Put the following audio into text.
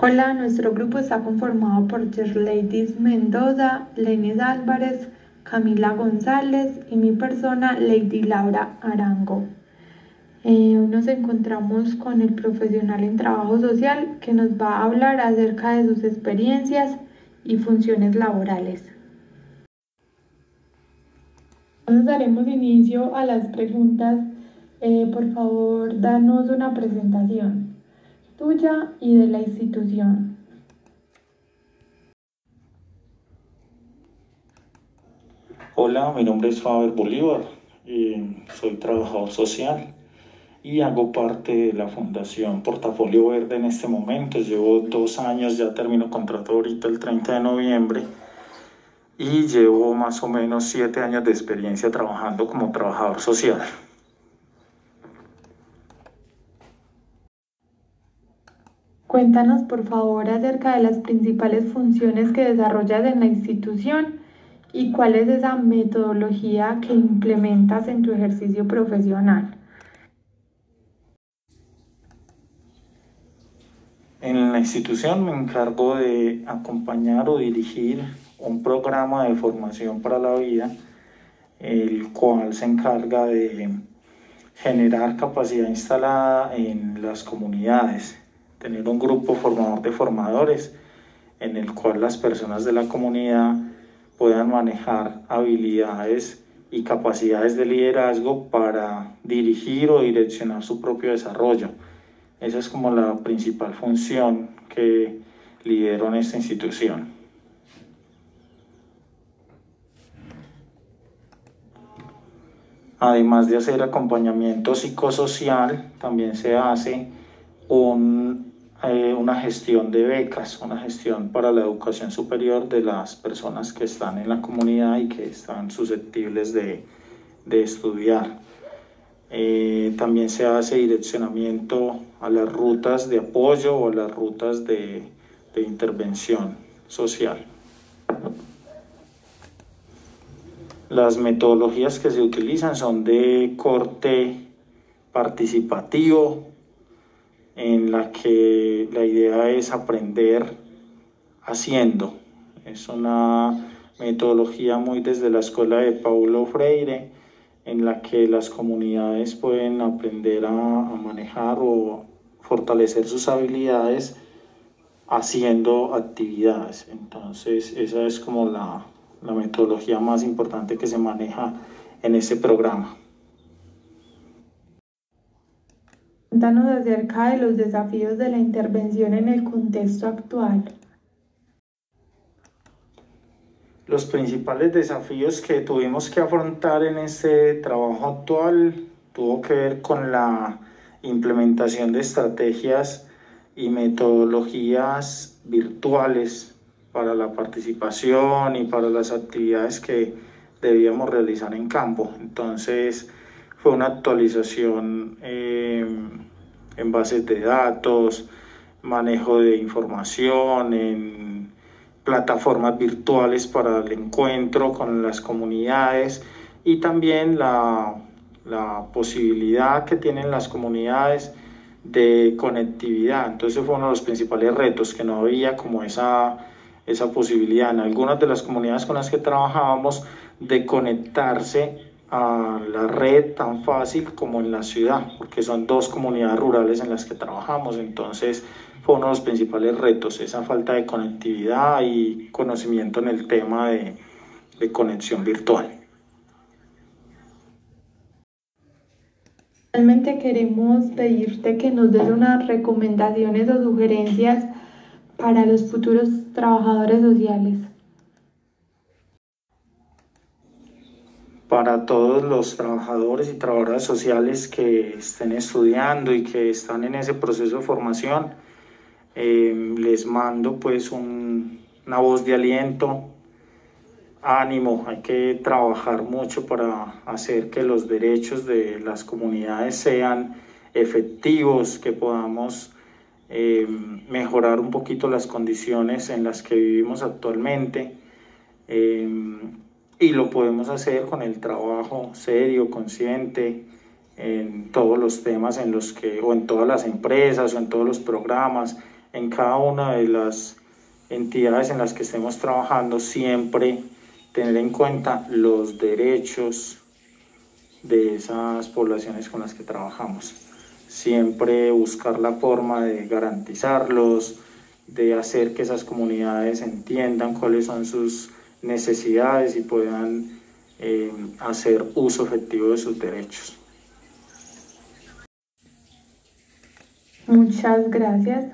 Hola, nuestro grupo está conformado por Ladies Mendoza, Lenis Álvarez, Camila González y mi persona, Lady Laura Arango. Eh, nos encontramos con el profesional en trabajo social que nos va a hablar acerca de sus experiencias y funciones laborales. Entonces daremos inicio a las preguntas. Eh, por favor, danos una presentación tuya y de la institución. Hola, mi nombre es Faber Bolívar, eh, soy trabajador social y hago parte de la Fundación Portafolio Verde en este momento. Llevo dos años, ya termino contrato ahorita el 30 de noviembre y llevo más o menos siete años de experiencia trabajando como trabajador social. Cuéntanos por favor acerca de las principales funciones que desarrollas en la institución y cuál es esa metodología que implementas en tu ejercicio profesional. En la institución me encargo de acompañar o dirigir un programa de formación para la vida, el cual se encarga de generar capacidad instalada en las comunidades, tener un grupo formador de formadores en el cual las personas de la comunidad puedan manejar habilidades y capacidades de liderazgo para dirigir o direccionar su propio desarrollo esa es como la principal función que lidero en esta institución. Además de hacer acompañamiento psicosocial, también se hace eh, una gestión de becas, una gestión para la educación superior de las personas que están en la comunidad y que están susceptibles de estudiar. Eh, también se hace direccionamiento a las rutas de apoyo o a las rutas de, de intervención social. Las metodologías que se utilizan son de corte participativo, en la que la idea es aprender haciendo. Es una metodología muy desde la escuela de Paulo Freire, en la que las comunidades pueden aprender a, manejar o fortalecer sus habilidades haciendo actividades. Entonces, esa es como la, la metodología más importante que se maneja en ese programa. Cuéntanos acerca de los desafíos de la intervención en el contexto actual. Los principales desafíos que tuvimos que afrontar en este trabajo actual tuvo que ver con la implementación de estrategias y metodologías virtuales para la participación y para las actividades que debíamos realizar en campo. Entonces fue una actualización eh, en bases de datos, manejo de información, en plataformas virtuales para el encuentro con las comunidades y también la, la posibilidad que tienen las comunidades de conectividad. Entonces fue uno de los principales retos, que no había como esa, esa posibilidad en algunas de las comunidades con las que trabajábamos de conectarse a la red tan fácil como en la ciudad, porque son dos comunidades rurales en las que trabajamos. Entonces fue uno de los principales retos, esa falta de conectividad y conocimiento en el tema de, de conexión virtual. Realmente queremos pedirte que nos des unas recomendaciones o sugerencias para los futuros trabajadores sociales. Para todos los trabajadores y trabajadoras sociales que estén estudiando y que están en ese proceso de formación, Em, les mando pues una voz de aliento, ánimo, hay que trabajar mucho para hacer que los derechos de las comunidades sean efectivos, que podamos em, mejorar un poquito las condiciones en las que vivimos actualmente. Em, y lo podemos hacer con el trabajo serio, consciente, en todos los temas en los que, o en todas las empresas, o en todos los programas, en cada una de las entidades en las que estemos trabajando, siempre tener en cuenta los derechos de esas poblaciones con las que trabajamos. Siempre buscar la forma de garantizarlos, de hacer que esas comunidades entiendan cuáles son sus necesidades y puedan eh, hacer uso efectivo de sus derechos. Muchas gracias.